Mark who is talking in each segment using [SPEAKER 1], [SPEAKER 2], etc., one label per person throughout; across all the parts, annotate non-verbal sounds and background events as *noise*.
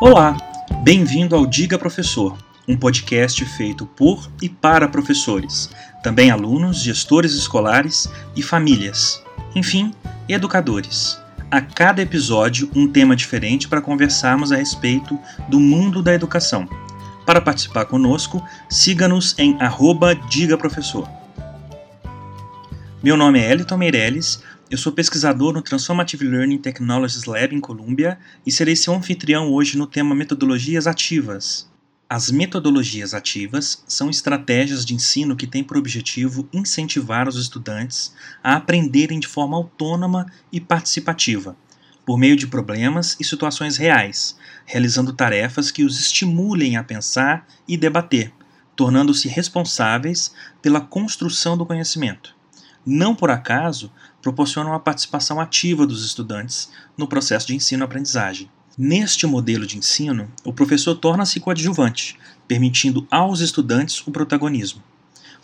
[SPEAKER 1] Olá, bem-vindo ao Diga Professor, um podcast feito por e para professores, também alunos, gestores escolares e famílias, enfim, educadores. A cada episódio, um tema diferente para conversarmos a respeito do mundo da educação. Para participar conosco, siga-nos em arroba Diga Professor. Meu nome é Eliton Meirelles, eu sou pesquisador no Transformative Learning Technologies Lab em Colômbia e serei seu anfitrião hoje no tema Metodologias Ativas. As metodologias ativas são estratégias de ensino que têm por objetivo incentivar os estudantes a aprenderem de forma autônoma e participativa, por meio de problemas e situações reais, realizando tarefas que os estimulem a pensar e debater, tornando-se responsáveis pela construção do conhecimento não por acaso, proporcionam a participação ativa dos estudantes no processo de ensino-aprendizagem. Neste modelo de ensino, o professor torna-se coadjuvante, permitindo aos estudantes o protagonismo.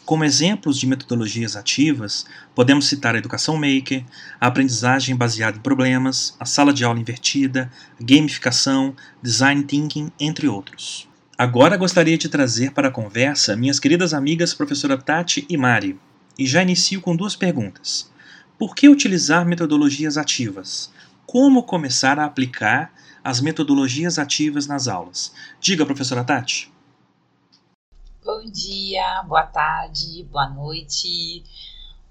[SPEAKER 1] Como exemplos de metodologias ativas, podemos citar a educação maker, a aprendizagem baseada em problemas, a sala de aula invertida, gamificação, design thinking, entre outros. Agora gostaria de trazer para a conversa minhas queridas amigas professora Tati e Mari. E já inicio com duas perguntas. Por que utilizar metodologias ativas? Como começar a aplicar as metodologias ativas nas aulas? Diga, professora Tati.
[SPEAKER 2] Bom dia, boa tarde, boa noite.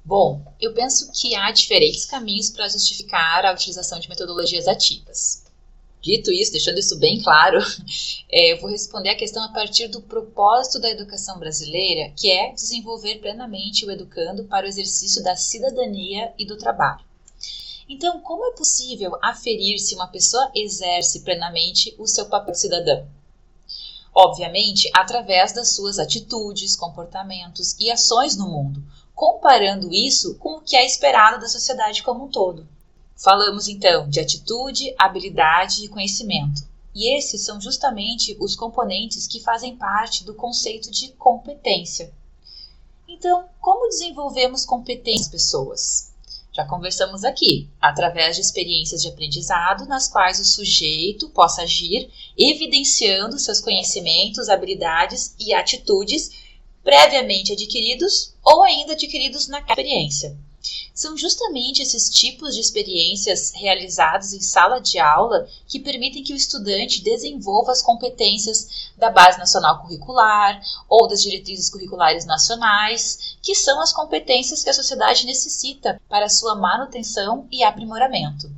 [SPEAKER 2] Bom, eu penso que há diferentes caminhos para justificar a utilização de metodologias ativas. Dito isso, deixando isso bem claro, *laughs* é, eu vou responder a questão a partir do propósito da educação brasileira, que é desenvolver plenamente o educando para o exercício da cidadania e do trabalho. Então, como é possível aferir se uma pessoa exerce plenamente o seu papel de cidadão? Obviamente, através das suas atitudes, comportamentos e ações no mundo, comparando isso com o que é esperado da sociedade como um todo. Falamos então de atitude, habilidade e conhecimento. E esses são justamente os componentes que fazem parte do conceito de competência. Então, como desenvolvemos competências pessoas? Já conversamos aqui, através de experiências de aprendizado nas quais o sujeito possa agir, evidenciando seus conhecimentos, habilidades e atitudes previamente adquiridos ou ainda adquiridos na experiência. São justamente esses tipos de experiências realizados em sala de aula que permitem que o estudante desenvolva as competências da Base Nacional Curricular ou das diretrizes curriculares nacionais, que são as competências que a sociedade necessita para sua manutenção e aprimoramento.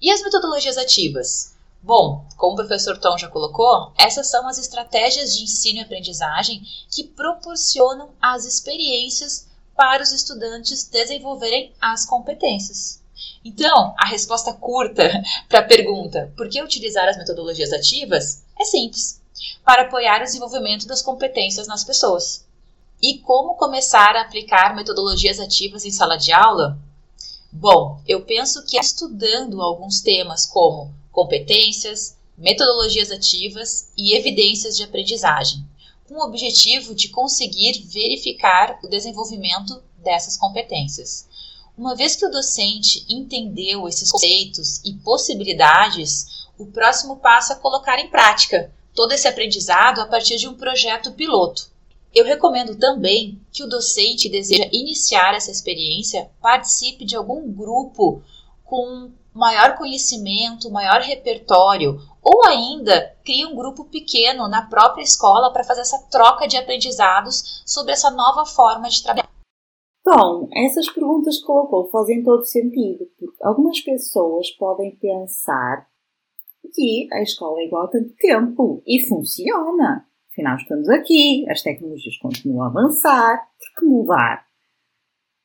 [SPEAKER 2] E as metodologias ativas? Bom, como o professor Tom já colocou, essas são as estratégias de ensino e aprendizagem que proporcionam as experiências para os estudantes desenvolverem as competências. Então, a resposta curta *laughs* para a pergunta por que utilizar as metodologias ativas é simples: para apoiar o desenvolvimento das competências nas pessoas. E como começar a aplicar metodologias ativas em sala de aula? Bom, eu penso que estudando alguns temas como competências, metodologias ativas e evidências de aprendizagem com o objetivo de conseguir verificar o desenvolvimento dessas competências. Uma vez que o docente entendeu esses conceitos e possibilidades, o próximo passo é colocar em prática todo esse aprendizado a partir de um projeto piloto. Eu recomendo também que o docente deseja iniciar essa experiência participe de algum grupo com maior conhecimento, maior repertório, ou ainda crie um grupo pequeno na própria escola para fazer essa troca de aprendizados sobre essa nova forma de trabalhar.
[SPEAKER 3] Então, essas perguntas que colocou fazem todo sentido, porque algumas pessoas podem pensar que a escola é igual a tanto tempo e funciona. Afinal, estamos aqui, as tecnologias continuam a avançar, por que mudar?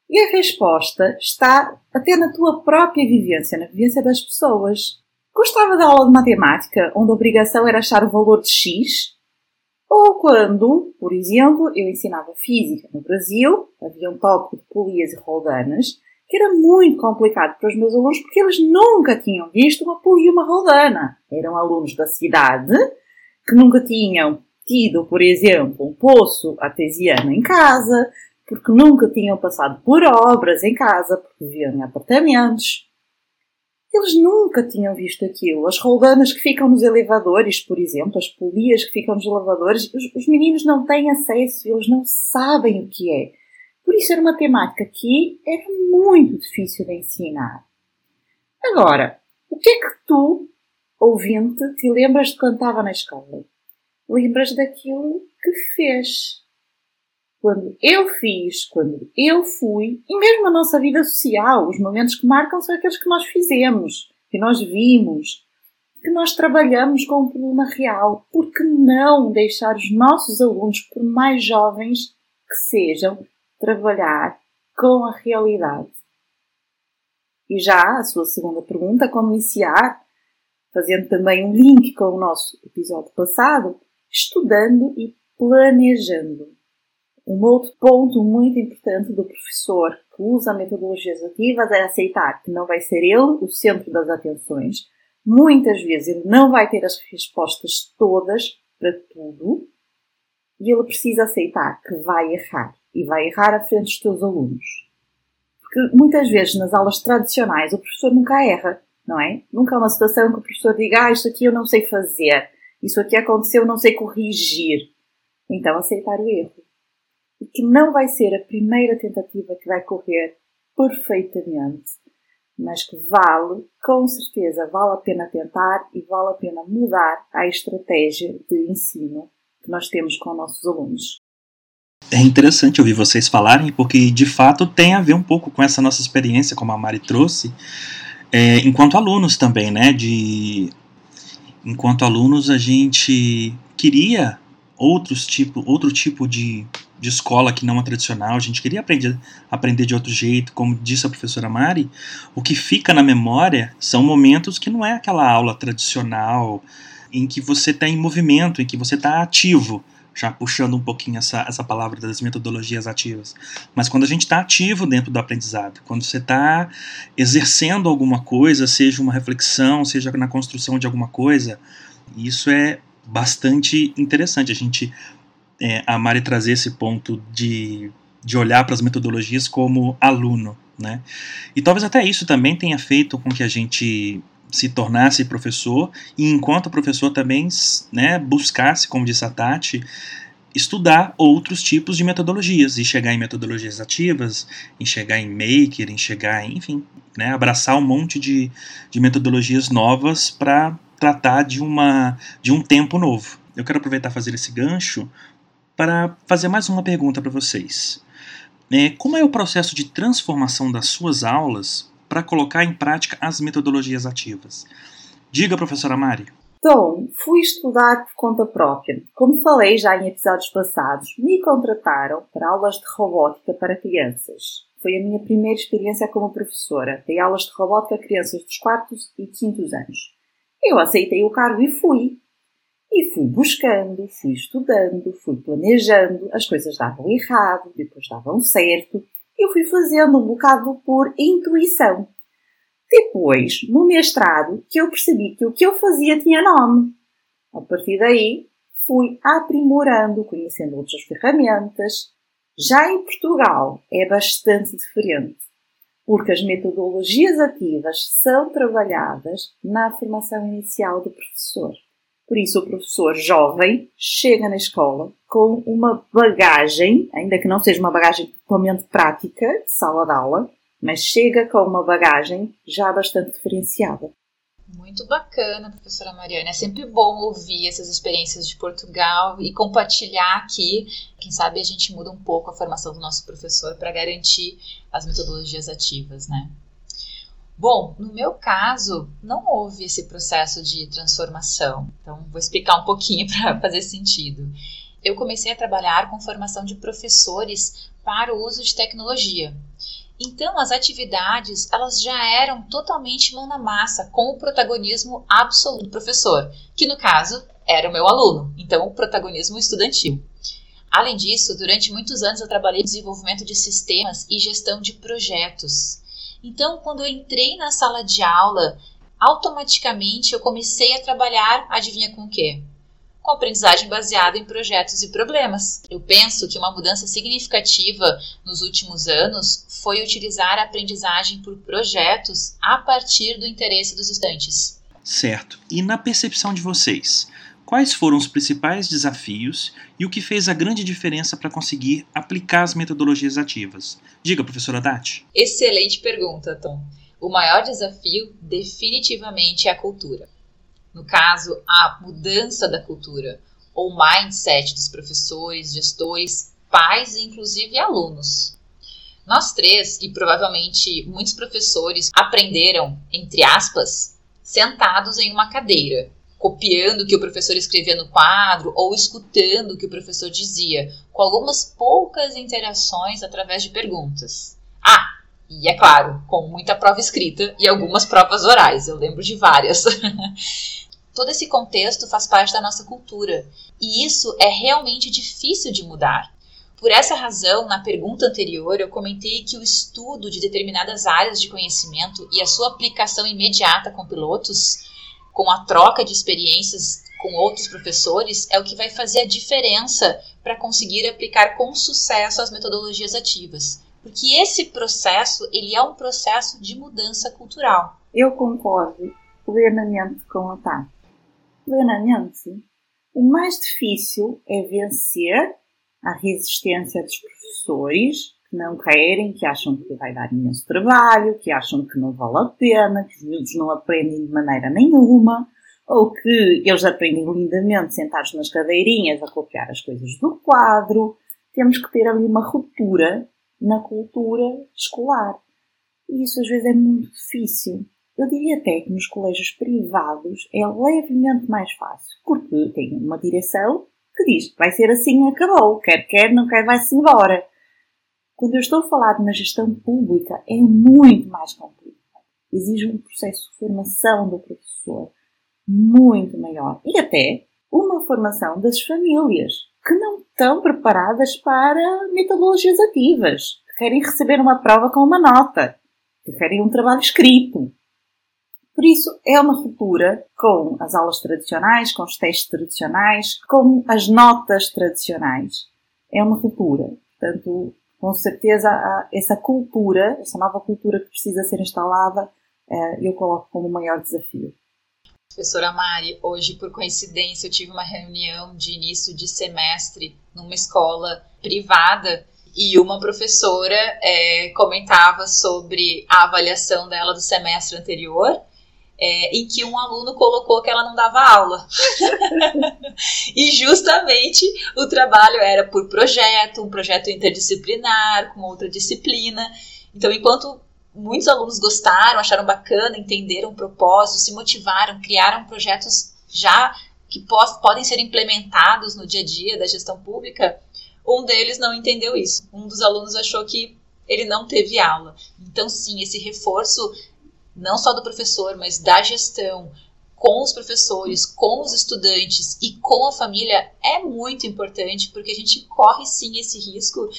[SPEAKER 3] E a resposta está até na tua própria vivência, na vivência das pessoas. Gostava da aula de matemática, onde a obrigação era achar o valor de x? Ou quando, por exemplo, eu ensinava física no Brasil, havia um tópico de polias e roldanas, que era muito complicado para os meus alunos porque eles nunca tinham visto uma polia e uma roldana. Eram alunos da cidade que nunca tinham tido, por exemplo, um poço artesiano em casa, porque nunca tinham passado por obras em casa, porque viviam em apartamentos. Eles nunca tinham visto aquilo. As roldanas que ficam nos elevadores, por exemplo, as polias que ficam nos elevadores, os, os meninos não têm acesso, eles não sabem o que é. Por isso era uma temática que era muito difícil de ensinar. Agora, o que é que tu, ouvinte, te lembras de quando estava na escola? Lembras daquilo que fez. Quando eu fiz, quando eu fui, e mesmo a nossa vida social, os momentos que marcam são aqueles que nós fizemos, que nós vimos, que nós trabalhamos com um problema real. Por que não deixar os nossos alunos, por mais jovens que sejam, trabalhar com a realidade? E já a sua segunda pergunta, como iniciar, fazendo também um link com o nosso episódio passado, estudando e planejando. Um outro ponto muito importante do professor que usa metodologias ativas é aceitar que não vai ser ele o centro das atenções. Muitas vezes ele não vai ter as respostas todas para tudo e ele precisa aceitar que vai errar e vai errar à frente dos teus alunos. Porque muitas vezes nas aulas tradicionais o professor nunca erra, não é? Nunca há uma situação que o professor diga, ah, isto aqui eu não sei fazer, isso aqui aconteceu, eu não sei corrigir. Então aceitar o erro que não vai ser a primeira tentativa que vai correr perfeitamente, mas que vale, com certeza, vale a pena tentar e vale a pena mudar a estratégia de ensino que nós temos com nossos alunos.
[SPEAKER 1] É interessante ouvir vocês falarem, porque de fato tem a ver um pouco com essa nossa experiência, como a Mari trouxe, é, enquanto alunos também, né? De, enquanto alunos, a gente queria outros tipo, outro tipo de de escola que não a tradicional, a gente queria aprender, aprender de outro jeito, como disse a professora Mari, o que fica na memória são momentos que não é aquela aula tradicional em que você está em movimento, em que você está ativo, já puxando um pouquinho essa, essa palavra das metodologias ativas. Mas quando a gente está ativo dentro do aprendizado, quando você está exercendo alguma coisa, seja uma reflexão, seja na construção de alguma coisa, isso é bastante interessante. A gente é, a Mari trazer esse ponto de, de olhar para as metodologias como aluno. Né? E talvez até isso também tenha feito com que a gente se tornasse professor e enquanto professor também né, buscasse, como disse a Tati, estudar outros tipos de metodologias e chegar em metodologias ativas, em chegar em maker, em chegar em, enfim, né, abraçar um monte de, de metodologias novas para tratar de, uma, de um tempo novo. Eu quero aproveitar fazer esse gancho para fazer mais uma pergunta para vocês. É, como é o processo de transformação das suas aulas para colocar em prática as metodologias ativas? Diga, professora Mari.
[SPEAKER 3] Então, fui estudar por conta própria. Como falei já em episódios passados, me contrataram para aulas de robótica para crianças. Foi a minha primeira experiência como professora. Dei aulas de robótica a crianças dos quartos e quintos anos. Eu aceitei o cargo e fui. E fui buscando, fui estudando, fui planejando, as coisas davam errado, depois davam certo. Eu fui fazendo um bocado por intuição. Depois, no mestrado, que eu percebi que o que eu fazia tinha nome. A partir daí, fui aprimorando, conhecendo outras ferramentas. Já em Portugal é bastante diferente, porque as metodologias ativas são trabalhadas na formação inicial do professor. Por isso, o professor jovem chega na escola com uma bagagem, ainda que não seja uma bagagem totalmente prática, de sala de aula, mas chega com uma bagagem já bastante diferenciada.
[SPEAKER 2] Muito bacana, professora Mariana. É sempre bom ouvir essas experiências de Portugal e compartilhar aqui. Quem sabe a gente muda um pouco a formação do nosso professor para garantir as metodologias ativas, né? Bom, no meu caso, não houve esse processo de transformação. Então, vou explicar um pouquinho *laughs* para fazer sentido. Eu comecei a trabalhar com formação de professores para o uso de tecnologia. Então, as atividades elas já eram totalmente mão na massa, com o protagonismo absoluto do professor, que no caso era o meu aluno, então o protagonismo estudantil. Além disso, durante muitos anos eu trabalhei no desenvolvimento de sistemas e gestão de projetos. Então, quando eu entrei na sala de aula, automaticamente eu comecei a trabalhar, adivinha com o quê? com aprendizagem baseada em projetos e problemas. Eu penso que uma mudança significativa nos últimos anos foi utilizar a aprendizagem por projetos a partir do interesse dos estudantes.
[SPEAKER 1] Certo. E na percepção de vocês, quais foram os principais desafios e o que fez a grande diferença para conseguir aplicar as metodologias ativas? Diga, professora Dati.
[SPEAKER 2] Excelente pergunta, Tom. O maior desafio definitivamente é a cultura no caso, a mudança da cultura ou mindset dos professores, gestores, pais e inclusive alunos. Nós três, e provavelmente muitos professores, aprenderam, entre aspas, sentados em uma cadeira, copiando o que o professor escrevia no quadro ou escutando o que o professor dizia, com algumas poucas interações através de perguntas. Ah, e é claro, com muita prova escrita e algumas provas orais, eu lembro de várias. *laughs* Todo esse contexto faz parte da nossa cultura e isso é realmente difícil de mudar. Por essa razão, na pergunta anterior, eu comentei que o estudo de determinadas áreas de conhecimento e a sua aplicação imediata com pilotos, com a troca de experiências com outros professores, é o que vai fazer a diferença para conseguir aplicar com sucesso as metodologias ativas. Porque esse processo, ele é um processo de mudança cultural.
[SPEAKER 3] Eu concordo plenamente com a Tati plenamente. O mais difícil é vencer a resistência dos professores não querem, que acham que vai dar imenso trabalho, que acham que não vale a pena, que os miúdos não aprendem de maneira nenhuma, ou que eles aprendem lindamente sentados nas cadeirinhas a copiar as coisas do quadro. Temos que ter ali uma ruptura na cultura escolar. E isso às vezes é muito difícil. Eu diria até que nos colégios privados é levemente mais fácil, porque tem uma direção que diz vai ser assim acabou, quer quer, não quer, vai-se embora. Quando eu estou a falar de uma gestão pública, é muito mais complicado. Exige um processo de formação do professor muito maior. E até uma formação das famílias, que não estão preparadas para metodologias ativas, que querem receber uma prova com uma nota, que querem um trabalho escrito. Por isso, é uma ruptura com as aulas tradicionais, com os testes tradicionais, com as notas tradicionais. É uma ruptura. Portanto, com certeza, essa cultura, essa nova cultura que precisa ser instalada, eh, eu coloco como o maior desafio.
[SPEAKER 2] Professora Mari, hoje, por coincidência, eu tive uma reunião de início de semestre numa escola privada e uma professora é, comentava sobre a avaliação dela do semestre anterior é, em que um aluno colocou que ela não dava aula. *laughs* e justamente o trabalho era por projeto, um projeto interdisciplinar, com outra disciplina. Então, enquanto muitos alunos gostaram, acharam bacana, entenderam o propósito, se motivaram, criaram projetos já que podem ser implementados no dia a dia da gestão pública, um deles não entendeu isso. Um dos alunos achou que ele não teve aula. Então, sim, esse reforço não só do professor, mas da gestão, com os professores, com os estudantes e com a família é muito importante, porque a gente corre sim esse risco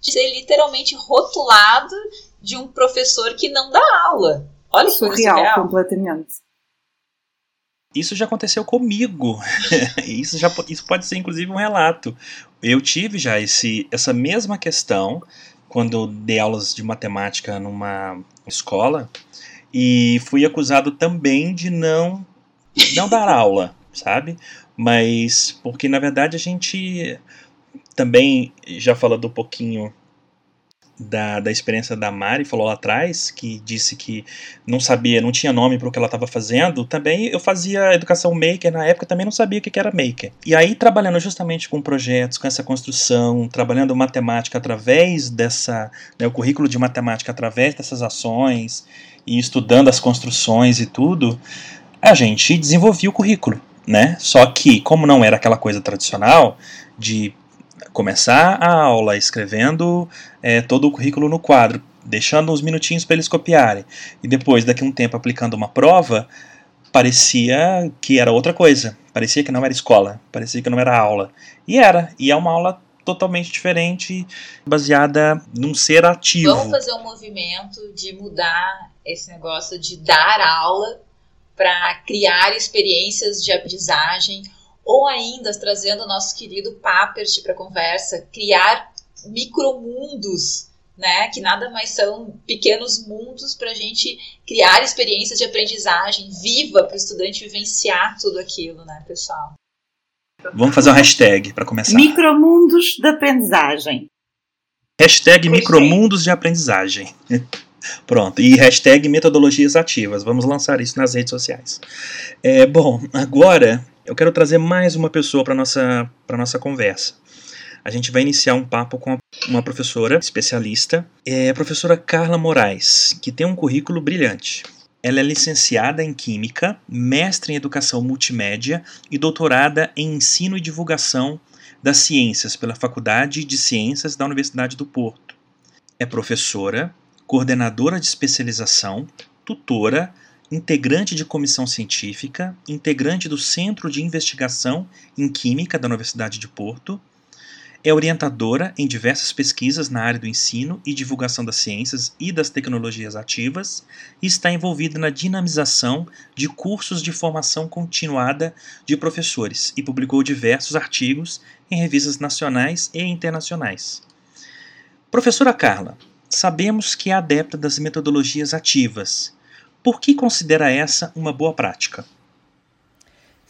[SPEAKER 2] de ser literalmente rotulado de um professor que não dá aula. Olha que surreal.
[SPEAKER 3] completamente.
[SPEAKER 1] Isso já aconteceu comigo. *laughs* *laughs* isso, já, isso pode ser inclusive um relato. Eu tive já esse, essa mesma questão quando eu dei aulas de matemática numa escola e fui acusado também de não não dar aula, sabe? Mas porque na verdade a gente também já falando um pouquinho da, da experiência da Mari, falou lá atrás, que disse que não sabia, não tinha nome para o que ela estava fazendo, também eu fazia educação maker na época, também não sabia o que era maker. E aí, trabalhando justamente com projetos, com essa construção, trabalhando matemática através dessa, né, o currículo de matemática através dessas ações, e estudando as construções e tudo, a gente desenvolvia o currículo, né? Só que, como não era aquela coisa tradicional de começar a aula escrevendo é, todo o currículo no quadro, deixando uns minutinhos para eles copiarem, e depois, daqui a um tempo, aplicando uma prova, parecia que era outra coisa. Parecia que não era escola, parecia que não era aula. E era, e é uma aula totalmente diferente, baseada num ser ativo.
[SPEAKER 2] Vamos fazer um movimento de mudar esse negócio de dar aula para criar experiências de aprendizagem ou ainda trazendo o nosso querido Papert para conversa, criar micromundos, né, que nada mais são pequenos mundos para a gente criar experiências de aprendizagem viva para o estudante vivenciar tudo aquilo, né, pessoal?
[SPEAKER 1] Vamos fazer uma hashtag para começar.
[SPEAKER 3] Micromundos de aprendizagem.
[SPEAKER 1] Hashtag micromundos de aprendizagem. *laughs* Pronto, e hashtag metodologias ativas. Vamos lançar isso nas redes sociais. É, bom, agora eu quero trazer mais uma pessoa para nossa para nossa conversa. A gente vai iniciar um papo com uma professora especialista, é a professora Carla Moraes, que tem um currículo brilhante. Ela é licenciada em Química, mestre em Educação Multimédia e doutorada em Ensino e Divulgação das Ciências pela Faculdade de Ciências da Universidade do Porto. É professora, coordenadora de especialização, tutora, integrante de comissão científica, integrante do Centro de Investigação em Química da Universidade de Porto é orientadora em diversas pesquisas na área do ensino e divulgação das ciências e das tecnologias ativas e está envolvida na dinamização de cursos de formação continuada de professores e publicou diversos artigos em revistas nacionais e internacionais. Professora Carla, sabemos que é adepta das metodologias ativas. Por que considera essa uma boa prática?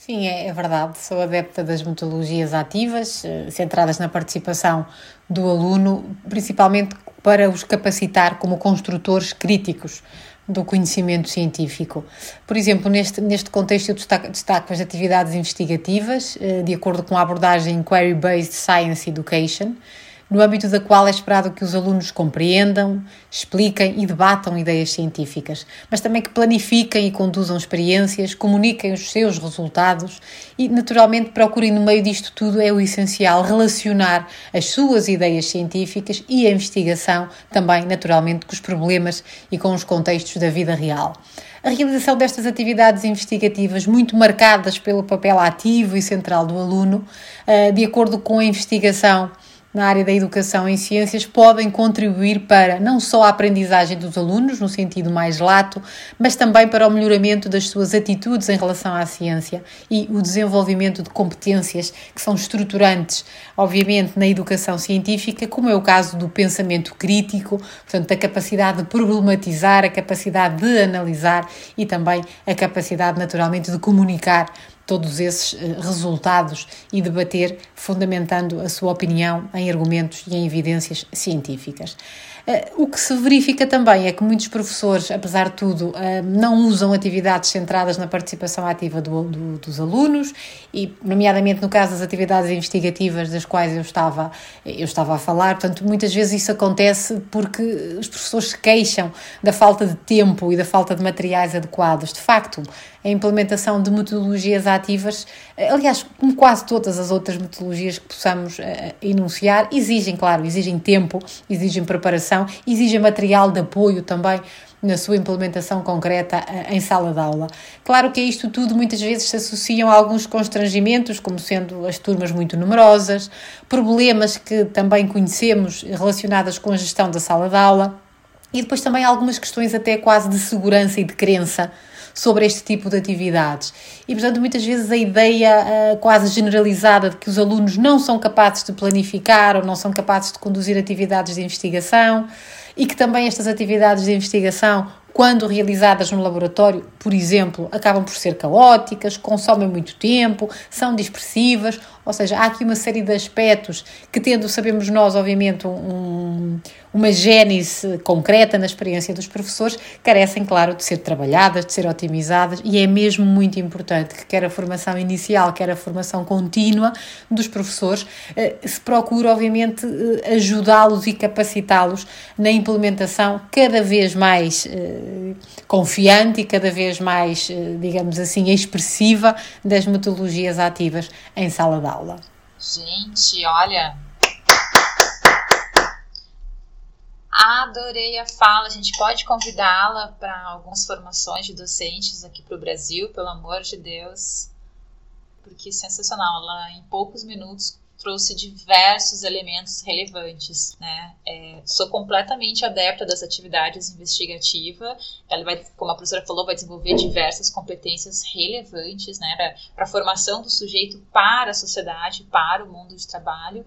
[SPEAKER 4] Sim, é, é, verdade. Sou adepta das metodologias ativas, eh, centradas na participação do aluno, principalmente para os capacitar como construtores críticos do conhecimento científico. Por exemplo, neste, neste contexto, eu destaco, destaco as atividades investigativas, eh, de acordo com a abordagem Query-Based Science Education, no âmbito da qual é esperado que os alunos compreendam, expliquem e debatam ideias científicas, mas também que planifiquem e conduzam experiências, comuniquem os seus resultados e, naturalmente, procurem no meio disto tudo é o essencial relacionar as suas ideias científicas e a investigação também, naturalmente, com os problemas e com os contextos da vida real. A realização destas atividades investigativas, muito marcadas pelo papel ativo e central do aluno, eh, de acordo com a investigação na área da educação em ciências podem contribuir para não só a aprendizagem dos alunos, no sentido mais lato, mas também para o melhoramento das suas atitudes em relação à ciência e o desenvolvimento de competências que são estruturantes, obviamente, na educação científica, como é o caso do pensamento crítico, portanto, da capacidade de problematizar, a capacidade de analisar e também a capacidade, naturalmente, de comunicar todos esses eh, resultados e debater, fundamentando a sua opinião em argumentos e em evidências científicas. Eh, o que se verifica também é que muitos professores, apesar de tudo, eh, não usam atividades centradas na participação ativa do, do, dos alunos e, nomeadamente no caso das atividades investigativas das quais eu estava, eu estava a falar, portanto, muitas vezes isso acontece porque os professores se queixam da falta de tempo e da falta de materiais adequados. De facto, a implementação de metodologias ativas, eh, aliás, como quase todas as outras metodologias que possamos enunciar, exigem, claro, exigem tempo, exigem preparação exige material de apoio também na sua implementação concreta eh, em sala de aula. Claro que isto tudo muitas vezes se associam a alguns constrangimentos, como sendo as turmas muito numerosas, problemas que também conhecemos relacionadas com a gestão da sala de aula e depois também algumas questões até quase de segurança e de crença sobre este tipo de atividades. E, portanto, muitas vezes a ideia uh, quase generalizada de que os alunos não são capazes de planificar ou não são capazes de conduzir atividades de investigação e que também estas atividades de investigação quando realizadas no laboratório, por exemplo, acabam por ser caóticas, consomem muito tempo, são dispersivas, ou seja, há aqui uma série de aspectos que, tendo, sabemos nós, obviamente, um, uma gênese concreta na experiência dos professores, carecem, claro, de ser trabalhadas, de ser otimizadas e é mesmo muito importante que quer a formação inicial, quer a formação contínua dos professores, eh, se procure, obviamente, eh, ajudá-los e capacitá-los na implementação cada vez mais eh, confiante e cada vez mais, digamos assim, expressiva das metodologias ativas em sala de aula.
[SPEAKER 2] Gente, olha, Adorei a fala. A gente pode convidá-la para algumas formações de docentes aqui para o Brasil, pelo amor de Deus. Porque sensacional. Ela, em poucos minutos, trouxe diversos elementos relevantes, né? É, sou completamente adepta das atividades investigativas. Ela vai, como a professora falou, vai desenvolver diversas competências relevantes, né, para a formação do sujeito para a sociedade, para o mundo de trabalho.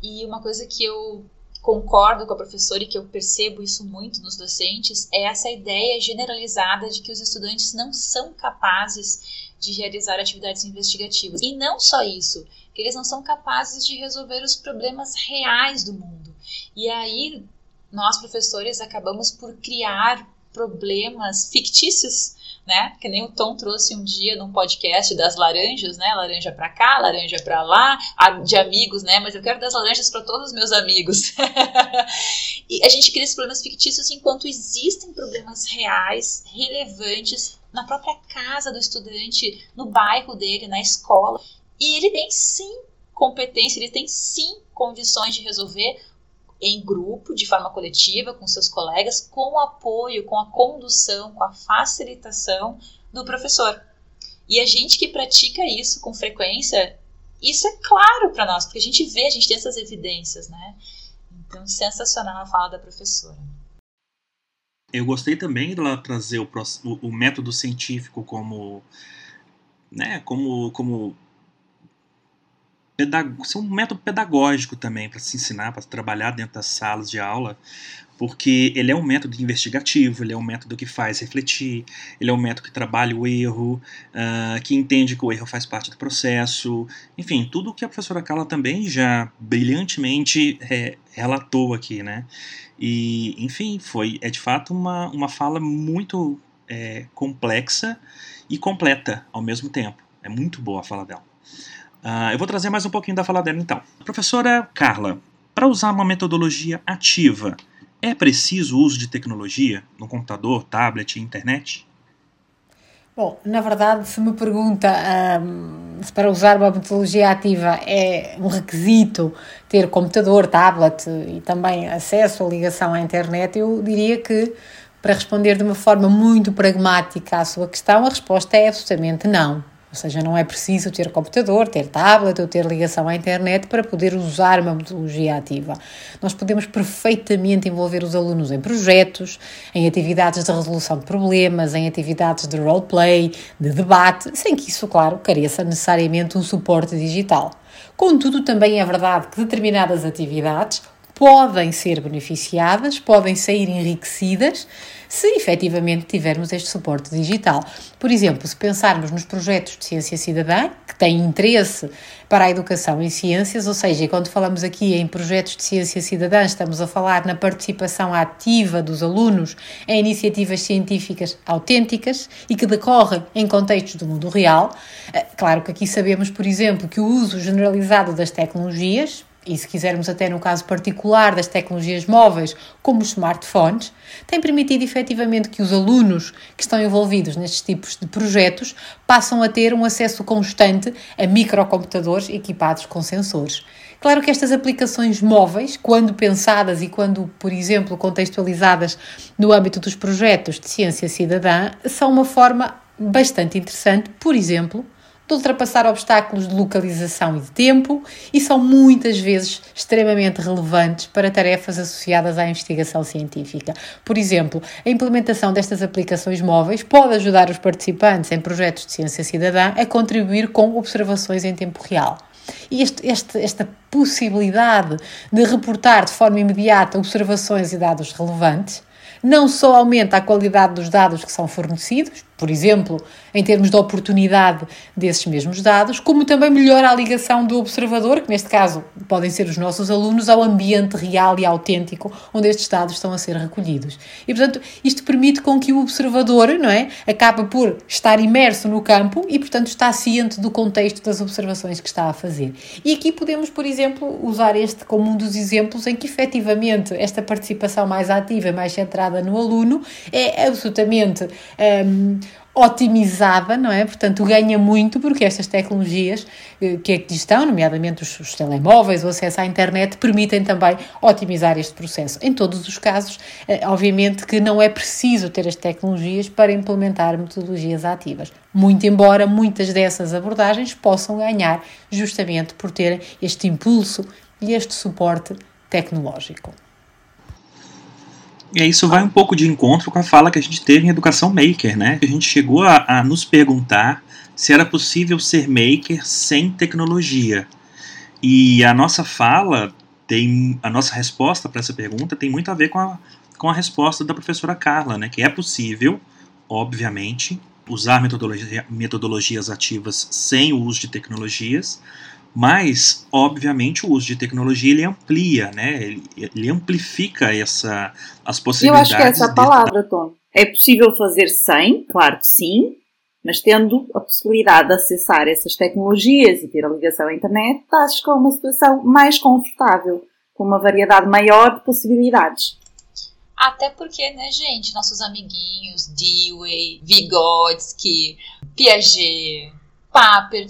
[SPEAKER 2] E uma coisa que eu concordo com a professora e que eu percebo isso muito nos docentes é essa ideia generalizada de que os estudantes não são capazes de realizar atividades investigativas. E não só isso, que eles não são capazes de resolver os problemas reais do mundo. E aí nós professores acabamos por criar problemas fictícios, né? Que nem o Tom trouxe um dia num podcast das laranjas, né? Laranja para cá, laranja para lá, de amigos, né? Mas eu quero das laranjas para todos os meus amigos. *laughs* e a gente cria esses problemas fictícios enquanto existem problemas reais, relevantes na própria casa do estudante, no bairro dele, na escola. E ele tem sim competência, ele tem sim condições de resolver em grupo, de forma coletiva, com seus colegas, com o apoio, com a condução, com a facilitação do professor. E a gente que pratica isso com frequência, isso é claro para nós, porque a gente vê, a gente tem essas evidências, né? Então, sensacional a fala da professora.
[SPEAKER 1] Eu gostei também dela trazer o, o, método científico como, né, como, como ser um método pedagógico também para se ensinar, para trabalhar dentro das salas de aula, porque ele é um método investigativo, ele é um método que faz refletir, ele é um método que trabalha o erro, uh, que entende que o erro faz parte do processo, enfim, tudo que a professora Carla também já brilhantemente é, relatou aqui, né? E, enfim, foi, é de fato uma, uma fala muito é, complexa e completa ao mesmo tempo. É muito boa a fala dela. Uh, eu vou trazer mais um pouquinho da fala dela então. Professora Carla, para usar uma metodologia ativa, é preciso o uso de tecnologia no computador, tablet e internet?
[SPEAKER 4] Bom, na verdade, se me pergunta um, se para usar uma metodologia ativa é um requisito ter computador, tablet e também acesso à ligação à internet, eu diria que, para responder de uma forma muito pragmática à sua questão, a resposta é absolutamente não. Ou seja, não é preciso ter computador, ter tablet ou ter ligação à internet para poder usar uma metodologia ativa. Nós podemos perfeitamente envolver os alunos em projetos, em atividades de resolução de problemas, em atividades de roleplay, de debate, sem que isso, claro, careça necessariamente um suporte digital. Contudo, também é verdade que determinadas atividades podem ser beneficiadas, podem sair enriquecidas se efetivamente tivermos este suporte digital. Por exemplo, se pensarmos nos projetos de ciência cidadã, que têm interesse para a educação em ciências, ou seja, quando falamos aqui em projetos de ciência cidadã, estamos a falar na participação ativa dos alunos em iniciativas científicas autênticas e que decorrem em contextos do mundo real. Eh, claro que aqui sabemos, por exemplo, que o uso generalizado das tecnologias, e se quisermos até no caso particular das tecnologias móveis, como os smartphones, tem permitido efetivamente que os alunos que estão envolvidos nestes tipos de projetos passam a ter um acesso constante a microcomputadores equipados com sensores. Claro que estas aplicações móveis, quando pensadas e quando, por exemplo, contextualizadas no âmbito dos projetos de ciência cidadã, são uma forma bastante interessante, por exemplo, de ultrapassar obstáculos de localização e de tempo e são muitas vezes extremamente relevantes para tarefas associadas à investigação científica. Por exemplo, a implementação destas aplicações móveis pode ajudar os participantes em projetos de ciência cidadã a contribuir com observações em tempo real. E este, este, esta possibilidade de reportar de forma imediata observações e dados relevantes não só aumenta a qualidade dos dados que são fornecidos, por exemplo, em termos de oportunidade desses mesmos dados, como também melhora a ligação do observador, que neste caso podem ser os nossos alunos, ao ambiente real e autêntico onde estes dados estão a ser recolhidos. E, portanto, isto permite com que o observador, não é, acabe por estar imerso no campo e, portanto, está ciente do contexto das observações que está a fazer. E aqui podemos, por exemplo, usar este como um dos exemplos em que, efetivamente, esta participação mais ativa e mais centrada no aluno é absolutamente um, otimizada, não é? Portanto, ganha muito porque estas tecnologias eh, que aqui estão, nomeadamente os, os, telemóveis, o acesso à internet, permitem também otimizar este processo. Em todos os casos, eh, obviamente que não é preciso ter as tecnologias para implementar metodologias ativas. Muito embora muitas dessas abordagens possam ganhar justamente por terem este impulso e este suporte tecnológico.
[SPEAKER 1] E isso vai um pouco de encontro com a fala que a gente teve em Educação Maker, né? A gente chegou a, a nos perguntar se era possível ser maker sem tecnologia. E a nossa fala tem a nossa resposta para essa pergunta tem muito a ver com a, com a resposta da professora Carla, né? Que é possível, obviamente, usar metodologia, metodologias ativas sem o uso de tecnologias, mas, obviamente, o uso de tecnologia ele amplia, né? Ele, ele amplifica essa, as possibilidades.
[SPEAKER 3] Eu acho que essa é a palavra, Tom. É possível fazer sem, claro que sim, mas tendo a possibilidade de acessar essas tecnologias e ter a ligação à internet, estás com uma situação mais confortável, com uma variedade maior de possibilidades.
[SPEAKER 2] Até porque, né, gente, nossos amiguinhos, Dewey, Vygotsky, Piaget, Papert,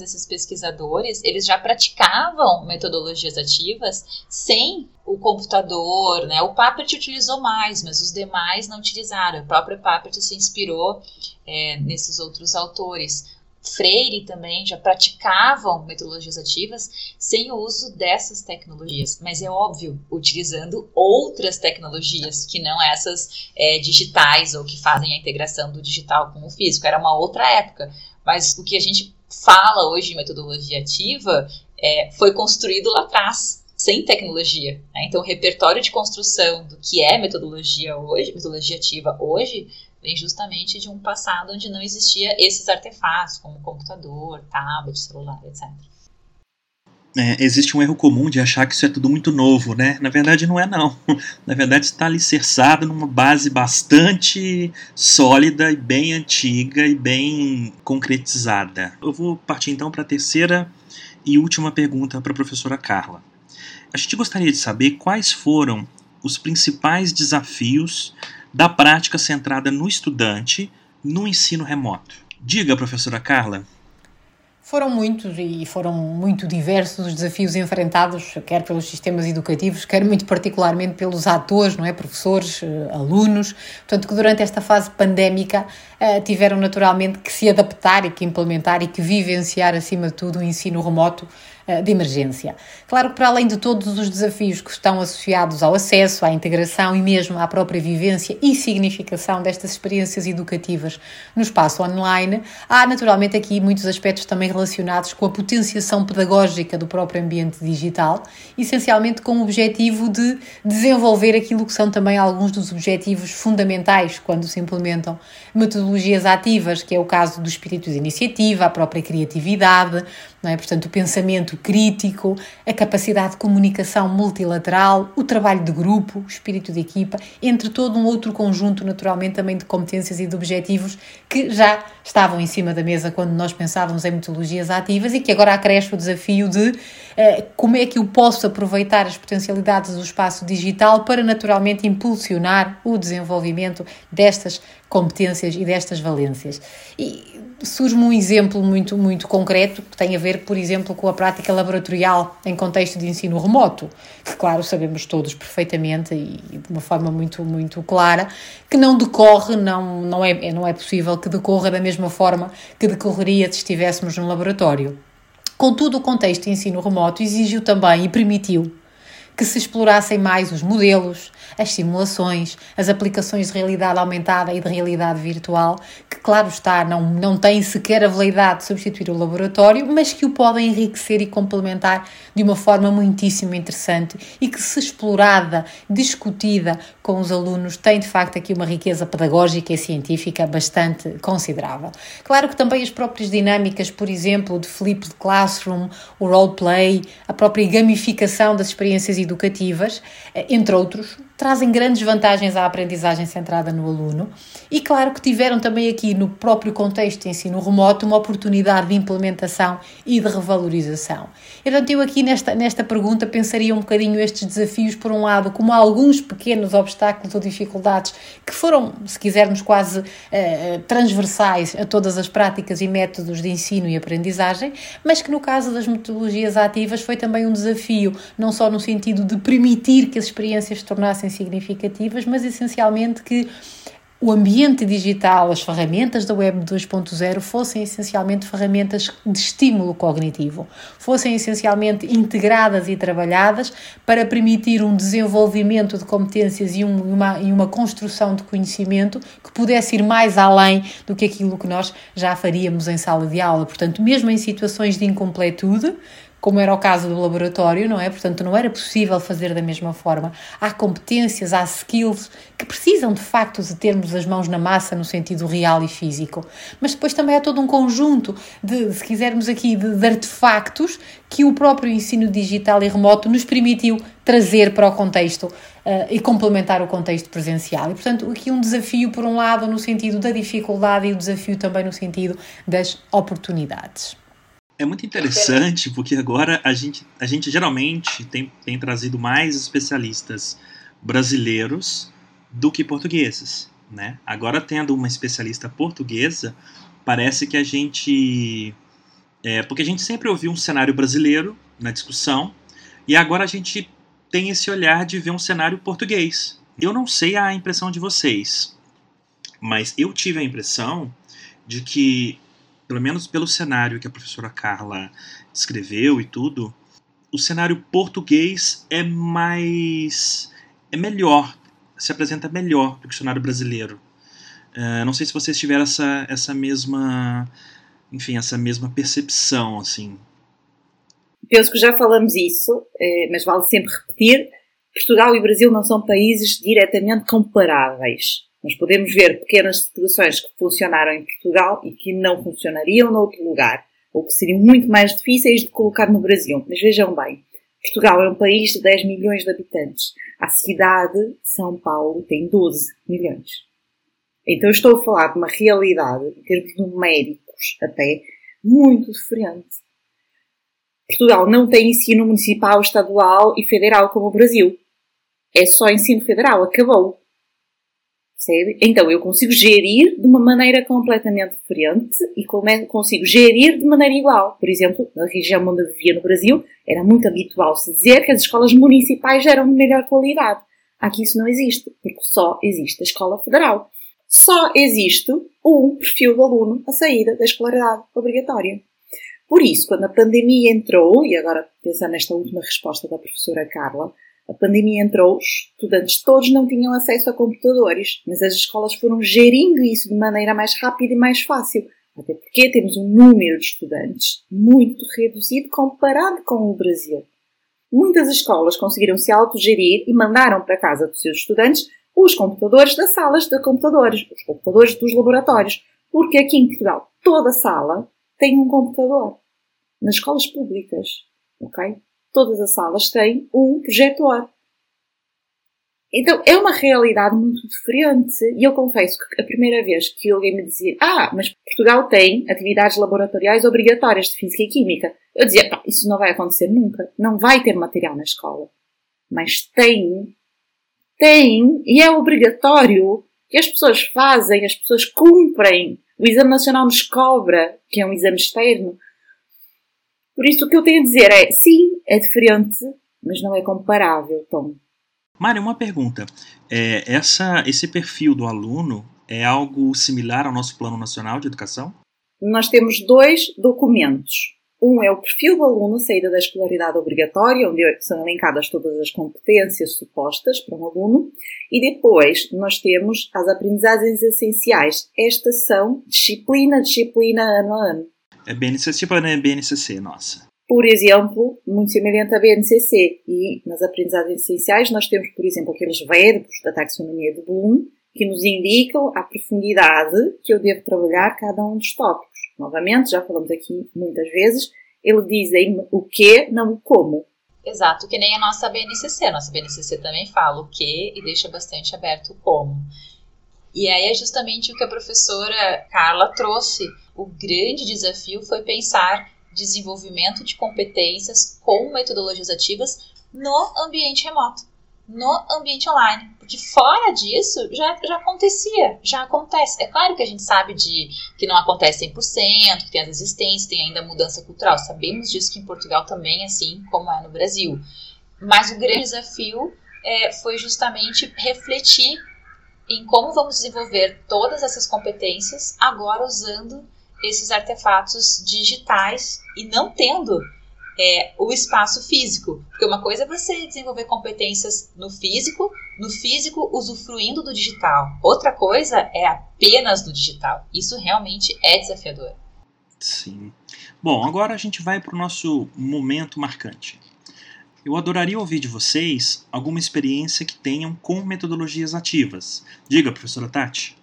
[SPEAKER 2] esses pesquisadores, eles já praticavam metodologias ativas sem o computador, né? O Papert utilizou mais, mas os demais não utilizaram. O próprio Papert se inspirou é, nesses outros autores. Freire também já praticavam metodologias ativas sem o uso dessas tecnologias, mas é óbvio, utilizando outras tecnologias que não essas é, digitais ou que fazem a integração do digital com o físico. Era uma outra época, mas o que a gente fala hoje de metodologia ativa é, foi construído lá atrás, sem tecnologia. Né? Então, o repertório de construção do que é metodologia hoje, metodologia ativa hoje, vem justamente de um passado onde não existia esses artefatos, como computador, tablet, celular, etc.
[SPEAKER 1] É, existe um erro comum de achar que isso é tudo muito novo, né? Na verdade, não é não. *laughs* Na verdade, está alicerçado numa base bastante sólida e bem antiga e bem concretizada. Eu vou partir então para a terceira e última pergunta para a professora Carla. A gente gostaria de saber quais foram os principais desafios da prática centrada no estudante no ensino remoto. Diga, professora Carla.
[SPEAKER 4] Foram muitos e foram muito diversos os desafios enfrentados, quer pelos sistemas educativos, quer muito particularmente pelos atores, não é? Professores, eh, alunos. Portanto, que durante esta fase pandémica eh, tiveram naturalmente que se adaptar e que implementar e que vivenciar, acima de tudo, o ensino remoto de emergência. Claro que, para além de todos os desafios que estão associados ao acesso, à integração e mesmo à própria vivência e significação destas experiências educativas no espaço online, há naturalmente aqui muitos aspectos também relacionados com a potenciação pedagógica do próprio ambiente digital, essencialmente com o objetivo de desenvolver aquilo que são também alguns dos objetivos fundamentais quando se implementam metodologias ativas, que é o caso do espírito de iniciativa, a própria criatividade, é? portanto, o pensamento crítico, a capacidade de comunicação multilateral, o trabalho de grupo, o espírito de equipa, entre todo um outro conjunto, naturalmente, também de competências e de objetivos que já estavam em cima da mesa quando nós pensávamos em metodologias ativas e que agora acresce o desafio de como é que eu posso aproveitar as potencialidades do espaço digital para naturalmente impulsionar o desenvolvimento destas competências e destas valências. E surge-me um exemplo muito, muito concreto que tem a ver, por exemplo, com a prática laboratorial em contexto de ensino remoto, que, claro, sabemos todos perfeitamente e de uma forma muito, muito clara, que não decorre, não, não, é, não é possível que decorra da mesma forma que decorreria se estivéssemos num laboratório. Contudo, o contexto de ensino remoto exigiu também e permitiu que se explorassem mais os modelos, as simulações, as aplicações de realidade aumentada e de realidade virtual, que, claro está, não, não têm sequer a veleidade de substituir o laboratório, mas que o podem enriquecer e complementar de uma forma muitíssimo interessante e que, se explorada, discutida com os alunos, tem de facto aqui uma riqueza pedagógica e científica bastante considerável. Claro que também as próprias dinâmicas, por exemplo, de flipped classroom, o roleplay, a própria gamificação das experiências educativas educativas, eh, entre outros, trazem grandes vantagens à aprendizagem centrada no aluno e, claro, que tiveram também aqui no próprio contexto de ensino remoto uma oportunidade de implementação e de revalorização. Portanto, eu aqui nesta, nesta pergunta pensaria um bocadinho estes desafios, por um lado, como alguns pequenos obstáculos ou dificuldades que foram, se quisermos, quase eh, transversais a todas as práticas e métodos de ensino e aprendizagem, mas que no caso das metodologias ativas foi também um desafio, não só no sentido de permitir que as experiências se tornassem significativas, mas essencialmente que o ambiente digital, as ferramentas da Web 2.0 fossem essencialmente ferramentas de estímulo cognitivo, fossem essencialmente integradas e trabalhadas para permitir um desenvolvimento de competências e, um, uma, e uma construção de conhecimento que pudesse ir mais além do que aquilo que nós já faríamos em sala de aula. Portanto, mesmo em situações de incompletude, como era o caso do laboratório, não é? Portanto, não era possível fazer da mesma forma. Há competências, há skills que precisam de facto de termos as mãos na massa no sentido real e físico. Mas depois também há todo um conjunto de, se quisermos aqui, de, de artefactos que o próprio ensino digital e remoto nos permitiu trazer para o contexto uh, e complementar o contexto presencial. E, portanto, aqui um desafio, por um lado, no sentido da dificuldade e o desafio também no sentido das oportunidades.
[SPEAKER 1] É muito interessante porque agora a gente, a gente geralmente tem, tem trazido mais especialistas brasileiros do que portugueses. Né? Agora, tendo uma especialista portuguesa, parece que a gente. É, porque a gente sempre ouviu um cenário brasileiro na discussão, e agora a gente tem esse olhar de ver um cenário português. Eu não sei a impressão de vocês, mas eu tive a impressão de que pelo menos pelo cenário que a professora Carla escreveu e tudo, o cenário português é mais. é melhor, se apresenta melhor do que o cenário brasileiro. Uh, não sei se vocês tiveram essa, essa mesma. enfim, essa mesma percepção, assim.
[SPEAKER 3] Penso que já falamos isso, eh, mas vale sempre repetir. Portugal e Brasil não são países diretamente comparáveis. Nós podemos ver pequenas situações que funcionaram em Portugal e que não funcionariam noutro lugar, ou que seriam muito mais difíceis de colocar no Brasil. Mas vejam bem, Portugal é um país de 10 milhões de habitantes. A cidade de São Paulo tem 12 milhões. Então estou a falar de uma realidade, em termos numéricos até, muito diferente. Portugal não tem ensino municipal, estadual e federal como o Brasil. É só ensino federal, acabou. Percebe? Então eu consigo gerir de uma maneira completamente diferente e consigo gerir de maneira igual. Por exemplo, na região onde eu vivia no Brasil, era muito habitual se dizer que as escolas municipais eram de melhor qualidade. Aqui isso não existe, porque só existe a escola federal. Só existe um perfil do aluno a saída da escolaridade obrigatória. Por isso, quando a pandemia entrou, e agora pensando nesta última resposta da professora Carla, a pandemia entrou, estudantes todos não tinham acesso a computadores, mas as escolas foram gerindo isso de maneira mais rápida e mais fácil. Até porque temos um número de estudantes muito reduzido comparado com o Brasil. Muitas escolas conseguiram se autogerir e mandaram para casa dos seus estudantes os computadores das salas de computadores, os computadores dos laboratórios. Porque aqui em Portugal toda sala tem um computador. Nas escolas públicas, ok? Todas as salas têm um projetor. Então é uma realidade muito diferente. E eu confesso que a primeira vez que alguém me dizia, ah, mas Portugal tem atividades laboratoriais obrigatórias de física e química, eu dizia, isso não vai acontecer nunca. Não vai ter material na escola. Mas tem, tem, e é obrigatório que as pessoas fazem, as pessoas cumprem. O Exame Nacional nos cobra, que é um exame externo, por isso, o que eu tenho a dizer é: sim, é diferente, mas não é comparável, Tom.
[SPEAKER 1] Mário, uma pergunta. É, essa, esse perfil do aluno é algo similar ao nosso Plano Nacional de Educação?
[SPEAKER 3] Nós temos dois documentos. Um é o perfil do aluno, saída da escolaridade obrigatória, onde são elencadas todas as competências supostas para um aluno, e depois nós temos as aprendizagens essenciais. Estas são disciplina disciplina, ano a ano.
[SPEAKER 1] É BNCC, tipo a BNCC, nossa.
[SPEAKER 3] Por exemplo, muito semelhante à BNCC. E nas aprendizagens essenciais nós temos, por exemplo, aqueles verbos da taxonomia de Bloom que nos indicam a profundidade que eu devo trabalhar cada um dos tópicos. Novamente, já falamos aqui muitas vezes, ele dizem o que, não o como.
[SPEAKER 2] Exato, que nem a nossa BNCC. A nossa BNCC também fala o que e deixa bastante aberto o como. E aí é justamente o que a professora Carla trouxe. O grande desafio foi pensar desenvolvimento de competências com metodologias ativas no ambiente remoto no ambiente online. Porque fora disso, já, já acontecia, já acontece. É claro que a gente sabe de que não acontece 100%, que tem as resistências, tem ainda mudança cultural. Sabemos disso que em Portugal também é assim como é no Brasil. Mas o grande desafio é, foi justamente refletir em como vamos desenvolver todas essas competências agora usando esses artefatos digitais e não tendo é, o espaço físico. Porque uma coisa é você desenvolver competências no físico, no físico usufruindo do digital. Outra coisa é apenas do digital. Isso realmente é desafiador.
[SPEAKER 1] Sim. Bom, agora a gente vai para o nosso momento marcante. Eu adoraria ouvir de vocês alguma experiência que tenham com metodologias ativas. Diga, professora Tati.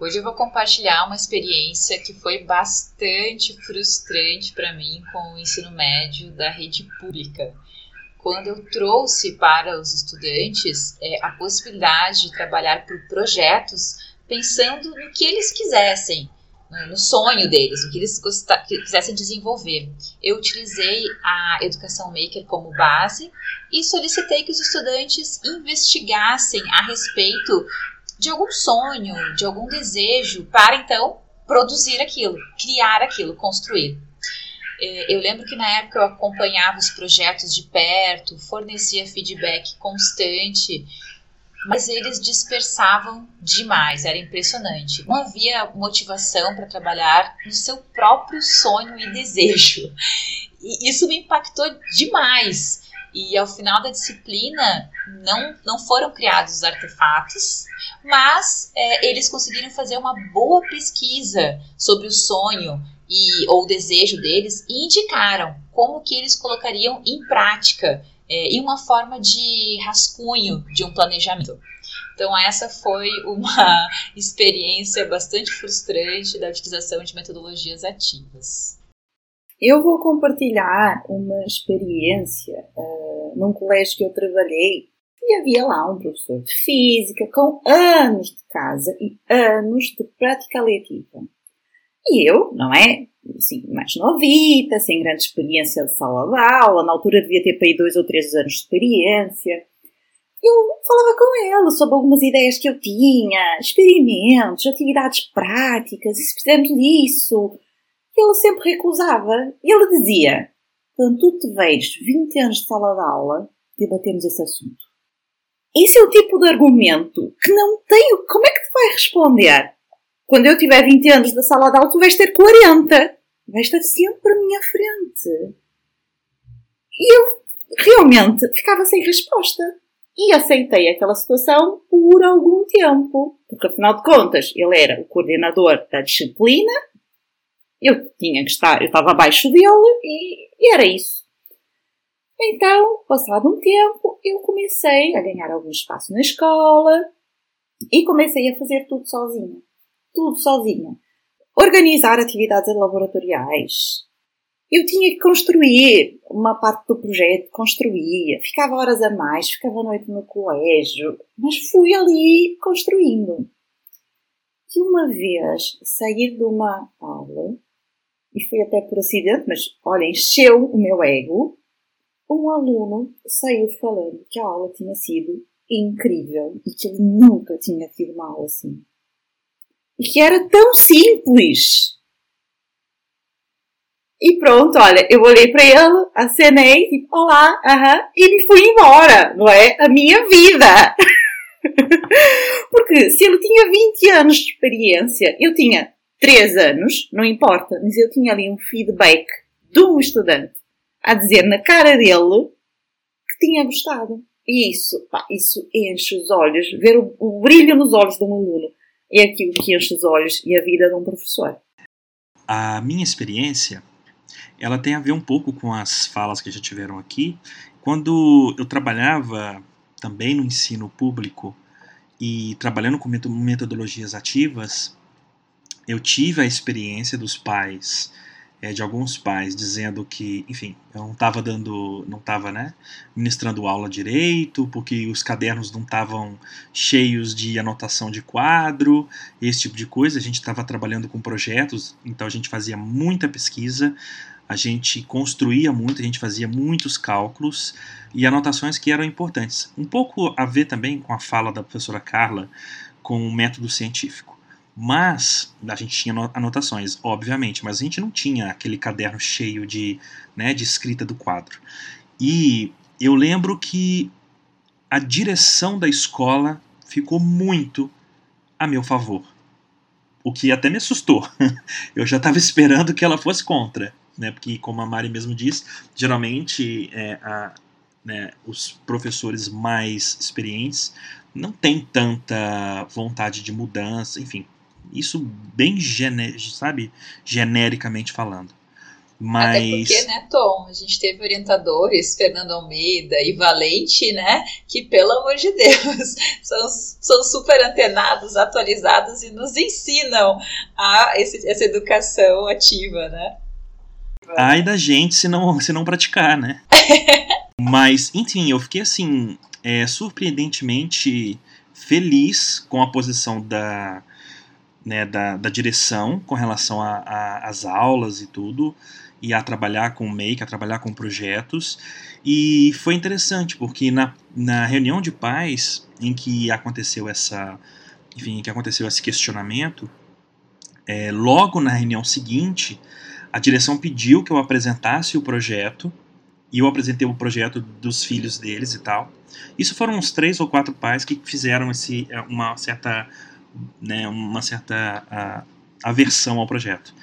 [SPEAKER 2] Hoje eu vou compartilhar uma experiência que foi bastante frustrante para mim com o ensino médio da rede pública. Quando eu trouxe para os estudantes é, a possibilidade de trabalhar por projetos pensando no que eles quisessem, no sonho deles, no que eles quisessem desenvolver. Eu utilizei a Educação Maker como base e solicitei que os estudantes investigassem a respeito de algum sonho, de algum desejo, para então produzir aquilo, criar aquilo, construir. É, eu lembro que na época eu acompanhava os projetos de perto, fornecia feedback constante, mas eles dispersavam demais, era impressionante. Não havia motivação para trabalhar no seu próprio sonho e desejo. E isso me impactou demais. E ao final da disciplina não, não foram criados os artefatos, mas é, eles conseguiram fazer uma boa pesquisa sobre o sonho e, ou o desejo deles e indicaram como que eles colocariam em prática é, em uma forma de rascunho de um planejamento. Então essa foi uma *laughs* experiência bastante frustrante da utilização de metodologias ativas.
[SPEAKER 3] Eu vou compartilhar uma experiência uh, num colégio que eu trabalhei e havia lá um professor de física com anos de casa e anos de prática letiva. E eu, não é? Assim, mais novita, sem grande experiência de sala de aula, na altura devia ter para aí dois ou três anos de experiência. Eu falava com ele sobre algumas ideias que eu tinha, experimentos, atividades práticas, e se fizermos isso, e ele sempre recusava. E ele dizia: quando tu te veres 20 anos de sala de aula, debatemos esse assunto. Isso é o tipo de argumento que não tenho. Como é que tu vai responder? Quando eu tiver 20 anos da sala de aula, tu vais ter 40. Vais estar sempre à minha frente. E eu realmente ficava sem resposta. E aceitei aquela situação por algum tempo. Porque, afinal de contas, ele era o coordenador da disciplina eu tinha que estar, eu estava abaixo dele e, e era isso. Então, passado um tempo, eu comecei a ganhar algum espaço na escola e comecei a fazer tudo sozinha. Tudo sozinha. Organizar atividades laboratoriais. Eu tinha que construir uma parte do projeto, construía, ficava horas a mais, ficava à noite no colégio, mas fui ali construindo. E uma vez sair de uma aula e foi até por acidente, mas olha, encheu o meu ego. Um aluno saiu falando que a aula tinha sido incrível e que ele nunca tinha tido uma aula assim. Que era tão simples. E pronto, olha, eu olhei para ele, acenei, tipo, olá, aham, uh -huh, e me fui embora, não é? A minha vida! *laughs* Porque se ele tinha 20 anos de experiência, eu tinha 3 anos, não importa, mas eu tinha ali um feedback de um estudante a dizer na cara dele que tinha gostado. E isso, pá, isso enche os olhos, ver o, o brilho nos olhos de um aluno é aquilo que enche os olhos e a vida de um professor.
[SPEAKER 1] A minha experiência, ela tem a ver um pouco com as falas que já tiveram aqui. Quando eu trabalhava também no ensino público e trabalhando com metodologias ativas, eu tive a experiência dos pais é, de alguns pais dizendo que, enfim, eu não estava dando, não estava, né, ministrando aula direito, porque os cadernos não estavam cheios de anotação de quadro, esse tipo de coisa. A gente estava trabalhando com projetos, então a gente fazia muita pesquisa, a gente construía muito, a gente fazia muitos cálculos e anotações que eram importantes. Um pouco a ver também com a fala da professora Carla com o método científico. Mas a gente tinha anotações, obviamente, mas a gente não tinha aquele caderno cheio de, né, de escrita do quadro. E eu lembro que a direção da escola ficou muito a meu favor. O que até me assustou. *laughs* Eu já estava esperando que ela fosse contra. Né, porque, como a Mari mesmo diz, geralmente é, a, né, os professores mais experientes não têm tanta vontade de mudança, enfim, isso bem gene, sabe, genericamente falando. Mas...
[SPEAKER 2] Até porque, né, Tom, a gente teve orientadores, Fernando Almeida e Valente, né, que, pelo amor de Deus, *laughs* são, são super antenados, atualizados e nos ensinam a esse, essa educação ativa, né.
[SPEAKER 1] Ai da gente se não, se não praticar, né. *laughs* Mas, enfim, eu fiquei, assim, é, surpreendentemente feliz com a posição da né, da, da direção com relação às aulas e tudo, e a trabalhar com make, a trabalhar com projetos. E foi interessante, porque na, na reunião de pais em que aconteceu essa. Enfim, que aconteceu esse questionamento, é, logo na reunião seguinte, a direção pediu que eu apresentasse o projeto, e eu apresentei o projeto dos filhos deles e tal. Isso foram uns três ou quatro pais que fizeram esse, uma certa né, uma certa a, aversão ao projeto.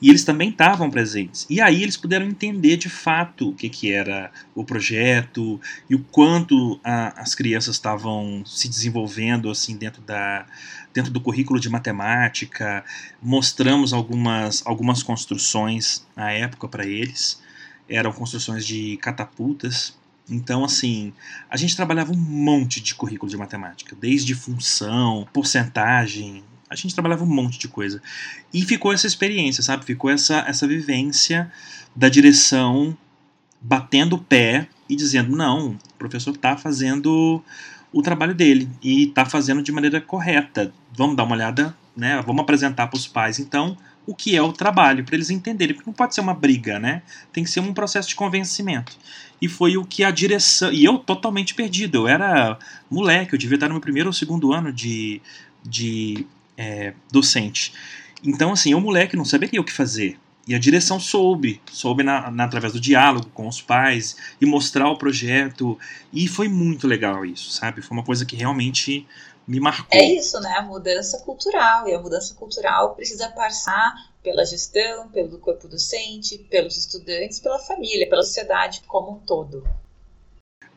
[SPEAKER 1] E eles também estavam presentes. E aí eles puderam entender de fato o que, que era o projeto e o quanto a, as crianças estavam se desenvolvendo assim dentro, da, dentro do currículo de matemática. Mostramos algumas, algumas construções na época para eles. Eram construções de catapultas então, assim, a gente trabalhava um monte de currículo de matemática, desde função, porcentagem, a gente trabalhava um monte de coisa. E ficou essa experiência, sabe? Ficou essa, essa vivência da direção batendo o pé e dizendo: não, o professor está fazendo o trabalho dele e está fazendo de maneira correta. Vamos dar uma olhada, né? Vamos apresentar para os pais, então, o que é o trabalho, para eles entenderem, porque não pode ser uma briga, né? Tem que ser um processo de convencimento. E foi o que a direção. E eu totalmente perdido. Eu era moleque, eu devia estar no meu primeiro ou segundo ano de, de é, docente. Então, assim, eu, moleque, não saberia o que fazer. E a direção soube, soube na, na, através do diálogo com os pais e mostrar o projeto. E foi muito legal isso, sabe? Foi uma coisa que realmente me marcou.
[SPEAKER 2] É isso, né? A mudança cultural. E a mudança cultural precisa passar pela gestão, pelo corpo docente, pelos estudantes, pela família, pela sociedade como um todo.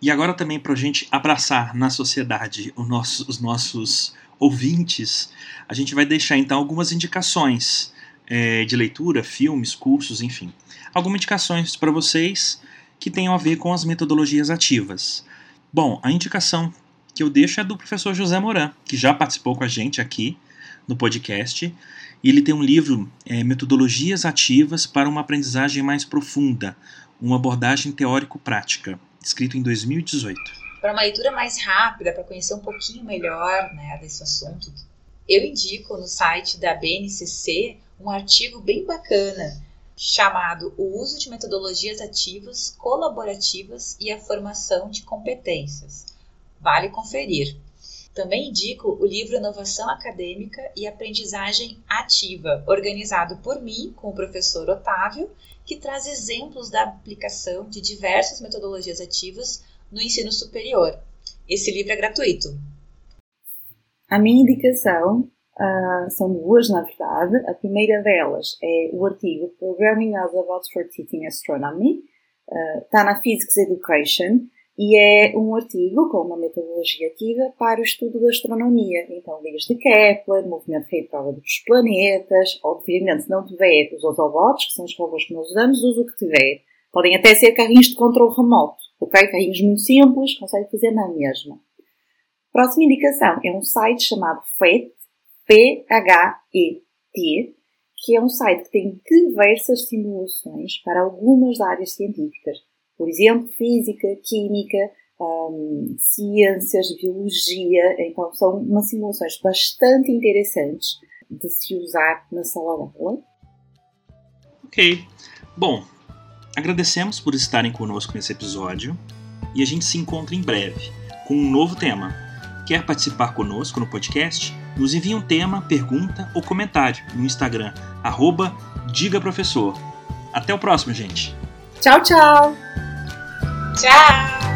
[SPEAKER 1] E agora também para a gente abraçar na sociedade nosso, os nossos ouvintes, a gente vai deixar então algumas indicações é, de leitura, filmes, cursos, enfim. Algumas indicações para vocês que tenham a ver com as metodologias ativas. Bom, a indicação que eu deixo é do professor José Moran, que já participou com a gente aqui no podcast. E ele tem um livro, é, Metodologias Ativas para uma Aprendizagem Mais Profunda, uma abordagem teórico-prática, escrito em 2018.
[SPEAKER 2] Para uma leitura mais rápida, para conhecer um pouquinho melhor né, desse assunto, eu indico no site da BNCC um artigo bem bacana chamado O uso de metodologias ativas colaborativas e a formação de competências Vale conferir. Também indico o livro Inovação Acadêmica e Aprendizagem Ativa, organizado por mim com o professor Otávio, que traz exemplos da aplicação de diversas metodologias ativas no ensino superior. Esse livro é gratuito.
[SPEAKER 3] A minha indicação uh, são duas, na verdade. A primeira delas é o artigo Programming of Oxford Teaching Astronomy. Está uh, na Physics Education e é um artigo com uma metodologia ativa para o estudo da astronomia. Então, leis de Kepler, movimento retrógrado dos planetas, obviamente, se não tiver os autobots, que são os robôs que nós usamos, use o que tiver. Podem até ser carrinhos de controle remoto, ok? Carrinhos muito simples, consegue fazer na mesma. Próxima indicação é um site chamado FET, P-H-E-T, que é um site que tem diversas simulações para algumas áreas científicas. Por exemplo, física, química, um, ciências, biologia. Então, são umas simulações bastante interessantes de se usar na sala de aula.
[SPEAKER 1] Ok. Bom, agradecemos por estarem conosco nesse episódio e a gente se encontra em breve com um novo tema. Quer participar conosco no podcast? Nos envie um tema, pergunta ou comentário no Instagram, arroba Diga Professor. Até o próximo, gente.
[SPEAKER 3] Tchau, tchau!
[SPEAKER 2] Tchau!